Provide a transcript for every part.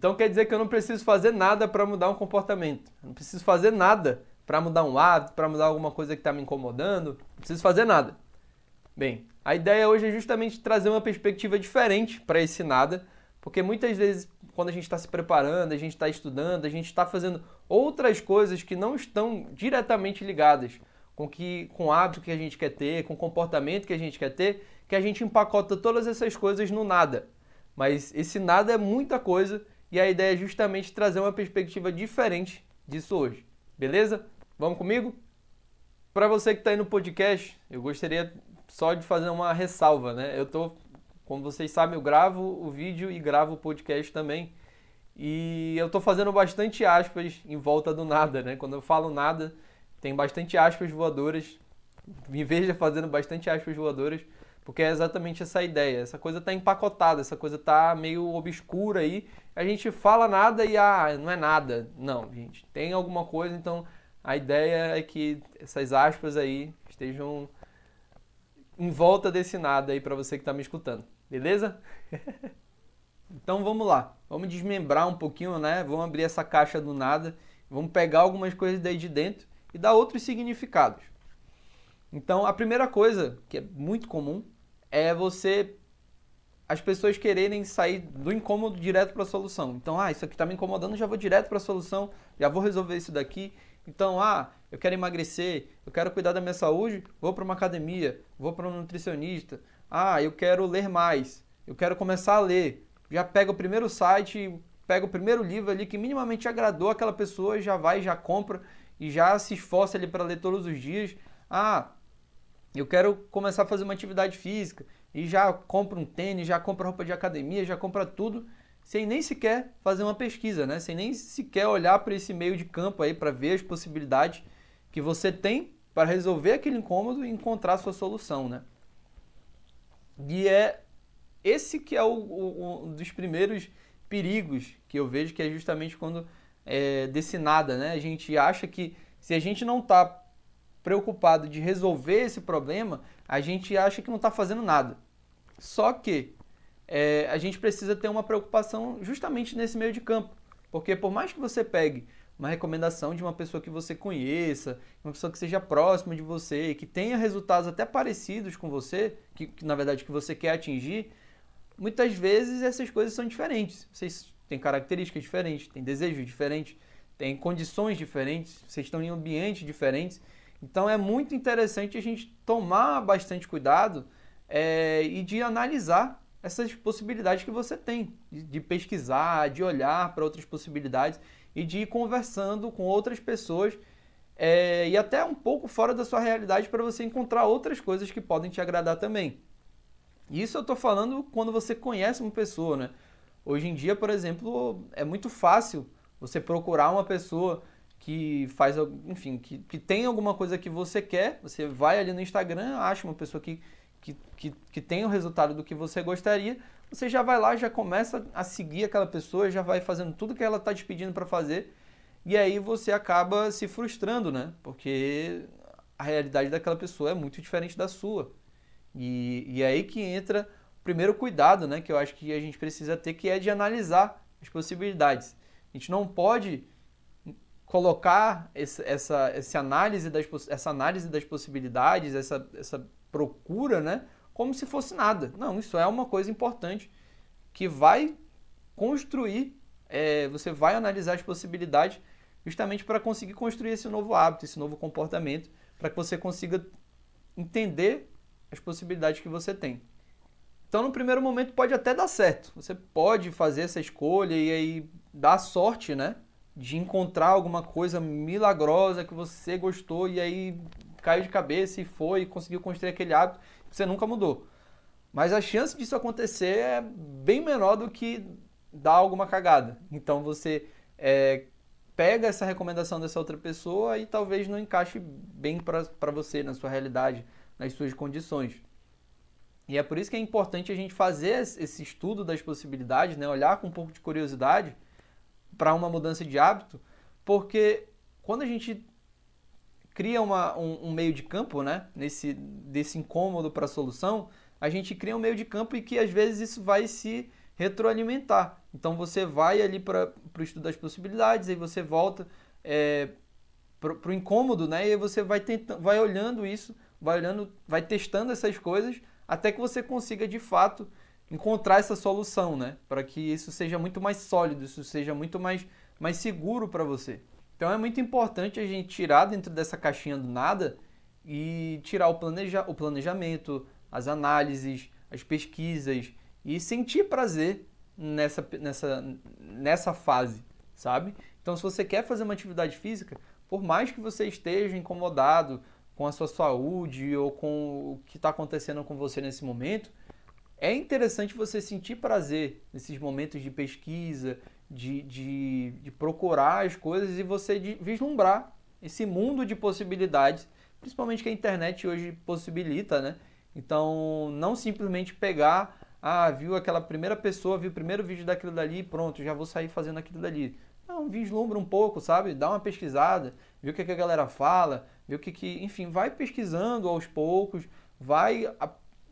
Então quer dizer que eu não preciso fazer nada para mudar um comportamento. Eu não preciso fazer nada para mudar um hábito, para mudar alguma coisa que está me incomodando. Não preciso fazer nada. Bem, a ideia hoje é justamente trazer uma perspectiva diferente para esse nada, porque muitas vezes quando a gente está se preparando, a gente está estudando, a gente está fazendo outras coisas que não estão diretamente ligadas com que com o hábito que a gente quer ter, com o comportamento que a gente quer ter, que a gente empacota todas essas coisas no nada. Mas esse nada é muita coisa e a ideia é justamente trazer uma perspectiva diferente disso hoje. Beleza? Vamos comigo? Para você que está aí no podcast, eu gostaria só de fazer uma ressalva, né? Eu tô, como vocês sabem, eu gravo o vídeo e gravo o podcast também. E eu tô fazendo bastante aspas em volta do nada, né? Quando eu falo nada, tem bastante aspas voadoras. Me veja fazendo bastante aspas voadoras porque é exatamente essa ideia. Essa coisa está empacotada, essa coisa está meio obscura aí. A gente fala nada e ah, não é nada. Não, gente, tem alguma coisa, então a ideia é que essas aspas aí estejam em volta desse nada aí para você que está me escutando. Beleza? então vamos lá. Vamos desmembrar um pouquinho, né? Vamos abrir essa caixa do nada, vamos pegar algumas coisas daí de dentro e dar outros significados. Então, a primeira coisa, que é muito comum, é você as pessoas quererem sair do incômodo direto para a solução. Então, ah, isso aqui está me incomodando, já vou direto para a solução, já vou resolver isso daqui. Então, ah, eu quero emagrecer, eu quero cuidar da minha saúde, vou para uma academia, vou para um nutricionista. Ah, eu quero ler mais, eu quero começar a ler. Já pega o primeiro site, pega o primeiro livro ali que minimamente agradou aquela pessoa, já vai, já compra e já se esforça ali para ler todos os dias. Ah, eu quero começar a fazer uma atividade física e já compra um tênis, já compra roupa de academia, já compra tudo, sem nem sequer fazer uma pesquisa, né? Sem nem sequer olhar para esse meio de campo aí para ver as possibilidades que você tem para resolver aquele incômodo e encontrar a sua solução, né? E é esse que é o, o, um dos primeiros perigos que eu vejo, que é justamente quando é, desse nada, né? A gente acha que se a gente não está preocupado de resolver esse problema, a gente acha que não está fazendo nada. Só que é, a gente precisa ter uma preocupação justamente nesse meio de campo. Porque por mais que você pegue uma recomendação de uma pessoa que você conheça, uma pessoa que seja próxima de você, que tenha resultados até parecidos com você, que, que na verdade que você quer atingir, muitas vezes essas coisas são diferentes. Vocês têm características diferentes, têm desejos diferentes, têm condições diferentes, vocês estão em ambientes diferentes. Então é muito interessante a gente tomar bastante cuidado é, e de analisar essas possibilidades que você tem, de, de pesquisar, de olhar para outras possibilidades e de ir conversando com outras pessoas é, e até um pouco fora da sua realidade para você encontrar outras coisas que podem te agradar também. Isso eu estou falando quando você conhece uma pessoa, né? Hoje em dia, por exemplo, é muito fácil você procurar uma pessoa que faz, enfim, que, que tem alguma coisa que você quer, você vai ali no Instagram, acha uma pessoa que, que, que, que tem o resultado do que você gostaria, você já vai lá, já começa a seguir aquela pessoa, já vai fazendo tudo que ela está te pedindo para fazer, e aí você acaba se frustrando, né? Porque a realidade daquela pessoa é muito diferente da sua. E, e é aí que entra o primeiro cuidado, né? Que eu acho que a gente precisa ter, que é de analisar as possibilidades. A gente não pode colocar esse, essa, essa, análise das, essa análise das possibilidades, essa, essa procura, né, como se fosse nada. Não, isso é uma coisa importante que vai construir, é, você vai analisar as possibilidades justamente para conseguir construir esse novo hábito, esse novo comportamento, para que você consiga entender as possibilidades que você tem. Então, no primeiro momento, pode até dar certo. Você pode fazer essa escolha e aí dar sorte, né? De encontrar alguma coisa milagrosa que você gostou e aí caiu de cabeça e foi e conseguiu construir aquele hábito que você nunca mudou. Mas a chance disso acontecer é bem menor do que dar alguma cagada. Então você é, pega essa recomendação dessa outra pessoa e talvez não encaixe bem para você, na sua realidade, nas suas condições. E é por isso que é importante a gente fazer esse estudo das possibilidades, né? olhar com um pouco de curiosidade para uma mudança de hábito, porque quando a gente cria uma, um, um, meio de campo, né, nesse desse incômodo para a solução, a gente cria um meio de campo e que às vezes isso vai se retroalimentar. Então você vai ali para o estudo das possibilidades, aí você volta é, para o incômodo, né? E aí você vai, tentando, vai olhando isso, vai olhando, vai testando essas coisas até que você consiga de fato encontrar essa solução, né? Para que isso seja muito mais sólido, isso seja muito mais, mais seguro para você. Então é muito importante a gente tirar dentro dessa caixinha do nada e tirar o, planeja o planejamento, as análises, as pesquisas e sentir prazer nessa, nessa, nessa fase, sabe? Então, se você quer fazer uma atividade física, por mais que você esteja incomodado com a sua saúde ou com o que está acontecendo com você nesse momento, é interessante você sentir prazer nesses momentos de pesquisa, de, de, de procurar as coisas e você vislumbrar esse mundo de possibilidades, principalmente que a internet hoje possibilita, né? Então, não simplesmente pegar, ah, viu aquela primeira pessoa, viu o primeiro vídeo daquilo dali pronto, já vou sair fazendo aquilo dali. Não, vislumbra um pouco, sabe? Dá uma pesquisada, vê o que, que a galera fala, vê o que, que. Enfim, vai pesquisando aos poucos, vai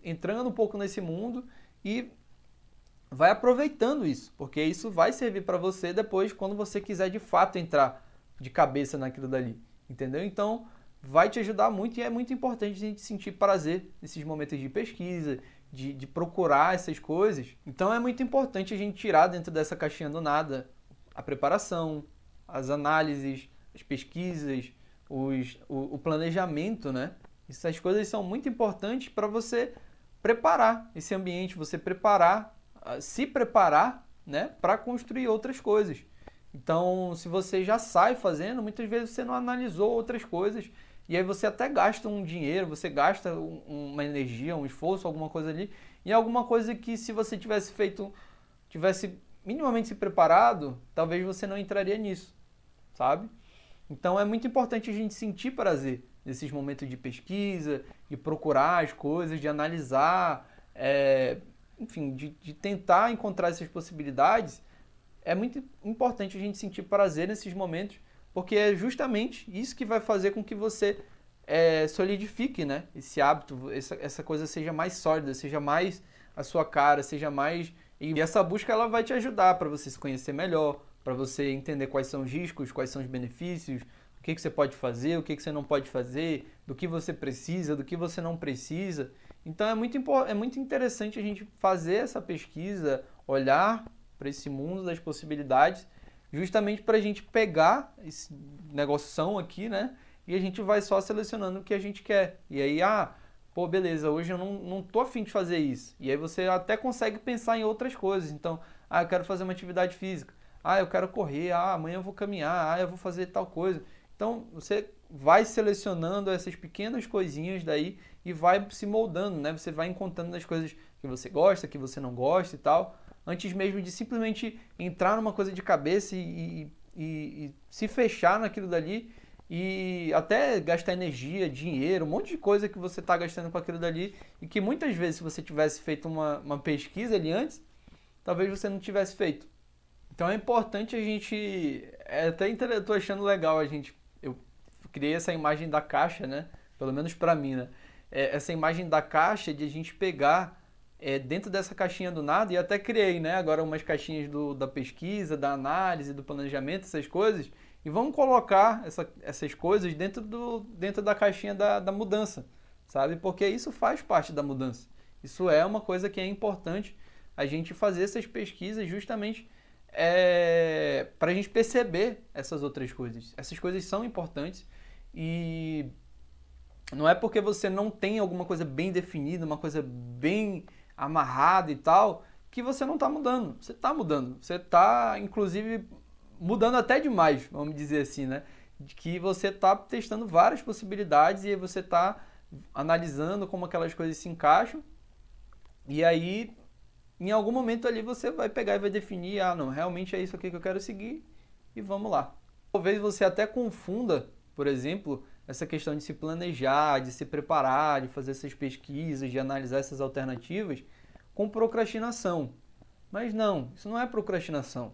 entrando um pouco nesse mundo e vai aproveitando isso, porque isso vai servir para você depois quando você quiser de fato entrar de cabeça naquilo dali, entendeu? Então, vai te ajudar muito e é muito importante a gente sentir prazer nesses momentos de pesquisa, de, de procurar essas coisas. Então, é muito importante a gente tirar dentro dessa caixinha do nada a preparação, as análises, as pesquisas, os, o, o planejamento, né? Essas coisas são muito importantes para você preparar esse ambiente, você preparar se preparar né, para construir outras coisas. Então, se você já sai fazendo, muitas vezes você não analisou outras coisas e aí você até gasta um dinheiro, você gasta uma energia, um esforço, alguma coisa ali, e alguma coisa que se você tivesse feito, tivesse minimamente se preparado, talvez você não entraria nisso, sabe? Então é muito importante a gente sentir prazer nesses momentos de pesquisa, de procurar as coisas, de analisar, é, enfim, de, de tentar encontrar essas possibilidades, é muito importante a gente sentir prazer nesses momentos, porque é justamente isso que vai fazer com que você é, solidifique né, esse hábito, essa, essa coisa seja mais sólida, seja mais a sua cara, seja mais. E essa busca ela vai te ajudar para você se conhecer melhor, para você entender quais são os riscos, quais são os benefícios, o que, que você pode fazer, o que, que você não pode fazer, do que você precisa, do que você não precisa. Então é muito, é muito interessante a gente fazer essa pesquisa, olhar para esse mundo das possibilidades, justamente para a gente pegar esse negócio aqui, né? E a gente vai só selecionando o que a gente quer. E aí, ah, pô, beleza, hoje eu não, não tô afim de fazer isso. E aí você até consegue pensar em outras coisas. Então, ah, eu quero fazer uma atividade física. Ah, eu quero correr. Ah, amanhã eu vou caminhar. Ah, eu vou fazer tal coisa. Então, você vai selecionando essas pequenas coisinhas daí e vai se moldando, né? Você vai encontrando as coisas que você gosta, que você não gosta e tal, antes mesmo de simplesmente entrar numa coisa de cabeça e, e, e se fechar naquilo dali e até gastar energia, dinheiro, um monte de coisa que você está gastando com aquilo dali e que muitas vezes se você tivesse feito uma, uma pesquisa ali antes, talvez você não tivesse feito. Então é importante a gente, é até eu tô achando legal a gente, criei essa imagem da caixa, né? Pelo menos para mim, né? é, essa imagem da caixa de a gente pegar é, dentro dessa caixinha do nada, e até criei né, agora umas caixinhas do, da pesquisa, da análise, do planejamento, essas coisas, e vamos colocar essa, essas coisas dentro, do, dentro da caixinha da, da mudança, sabe? Porque isso faz parte da mudança. Isso é uma coisa que é importante a gente fazer essas pesquisas justamente é, para a gente perceber essas outras coisas. Essas coisas são importantes e não é porque você não tem alguma coisa bem definida, uma coisa bem amarrada e tal, que você não está mudando. Você está mudando. Você está, inclusive, mudando até demais, vamos dizer assim, né? De que você está testando várias possibilidades e você está analisando como aquelas coisas se encaixam. E aí, em algum momento ali, você vai pegar e vai definir: ah, não, realmente é isso aqui que eu quero seguir e vamos lá. Talvez você até confunda, por exemplo, essa questão de se planejar, de se preparar, de fazer essas pesquisas, de analisar essas alternativas com procrastinação. Mas não, isso não é procrastinação.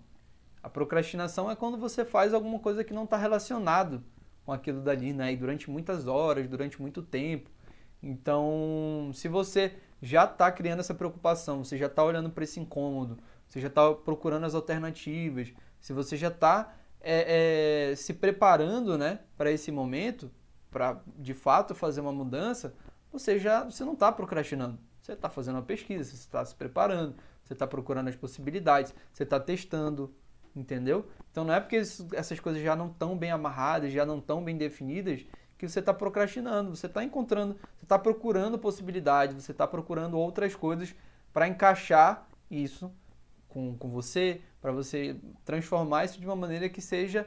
A procrastinação é quando você faz alguma coisa que não está relacionado com aquilo dali, né? E durante muitas horas, durante muito tempo. Então, se você já está criando essa preocupação, você já está olhando para esse incômodo, você já está procurando as alternativas, se você já está é, é, se preparando né, para esse momento, para de fato fazer uma mudança, você já você não está procrastinando. Você está fazendo uma pesquisa, você está se preparando, você está procurando as possibilidades, você está testando, entendeu? Então não é porque essas coisas já não estão bem amarradas, já não estão bem definidas, que você está procrastinando. Você está encontrando, você está procurando possibilidades, você está procurando outras coisas para encaixar isso com, com você, para você transformar isso de uma maneira que seja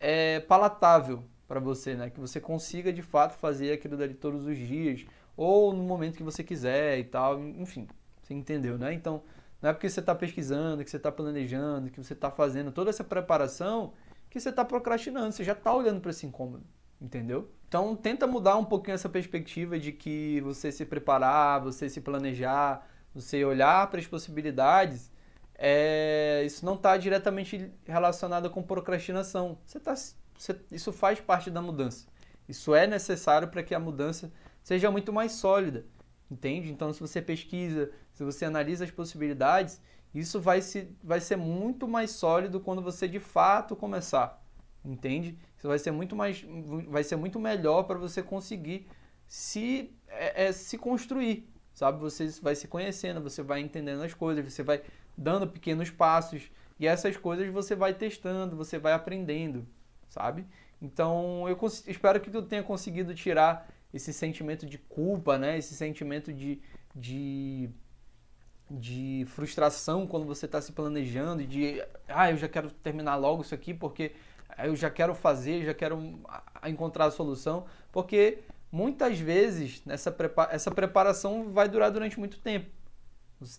é, palatável para você, né? Que você consiga de fato fazer aquilo dali todos os dias ou no momento que você quiser e tal, enfim, você entendeu, né? Então, não é porque você está pesquisando, que você está planejando, que você está fazendo toda essa preparação que você está procrastinando, você já está olhando para esse incômodo, entendeu? Então, tenta mudar um pouquinho essa perspectiva de que você se preparar, você se planejar, você olhar para as possibilidades é, isso não está diretamente relacionado com procrastinação. Você tá, você, isso faz parte da mudança. Isso é necessário para que a mudança seja muito mais sólida, entende? Então, se você pesquisa, se você analisa as possibilidades, isso vai, se, vai ser muito mais sólido quando você de fato começar, entende? Isso vai ser muito mais, vai ser muito melhor para você conseguir se, é, é, se construir, sabe? Você vai se conhecendo, você vai entendendo as coisas, você vai dando pequenos passos e essas coisas você vai testando, você vai aprendendo, sabe? Então eu espero que tu tenha conseguido tirar esse sentimento de culpa, né? Esse sentimento de, de, de frustração quando você está se planejando, de ah, eu já quero terminar logo isso aqui porque eu já quero fazer, já quero encontrar a solução, porque muitas vezes nessa essa preparação vai durar durante muito tempo.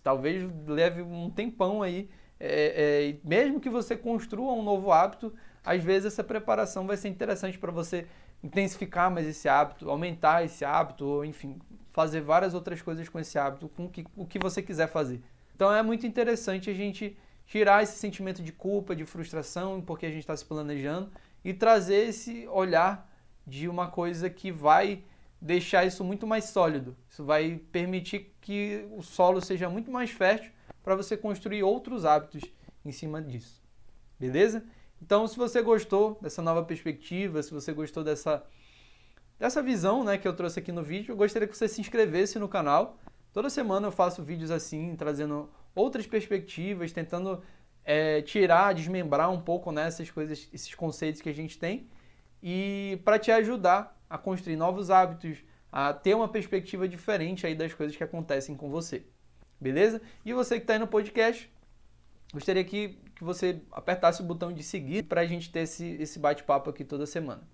Talvez leve um tempão aí. É, é, mesmo que você construa um novo hábito, às vezes essa preparação vai ser interessante para você intensificar mais esse hábito, aumentar esse hábito, ou enfim, fazer várias outras coisas com esse hábito, com que, o que você quiser fazer. Então é muito interessante a gente tirar esse sentimento de culpa, de frustração, porque a gente está se planejando, e trazer esse olhar de uma coisa que vai deixar isso muito mais sólido. Isso vai permitir que o solo seja muito mais fértil para você construir outros hábitos em cima disso. Beleza? Então, se você gostou dessa nova perspectiva, se você gostou dessa, dessa visão né, que eu trouxe aqui no vídeo, eu gostaria que você se inscrevesse no canal. Toda semana eu faço vídeos assim, trazendo outras perspectivas, tentando é, tirar, desmembrar um pouco né, essas coisas, esses conceitos que a gente tem e para te ajudar a construir novos hábitos, a ter uma perspectiva diferente aí das coisas que acontecem com você. Beleza? E você que está aí no podcast, gostaria que, que você apertasse o botão de seguir para a gente ter esse, esse bate-papo aqui toda semana.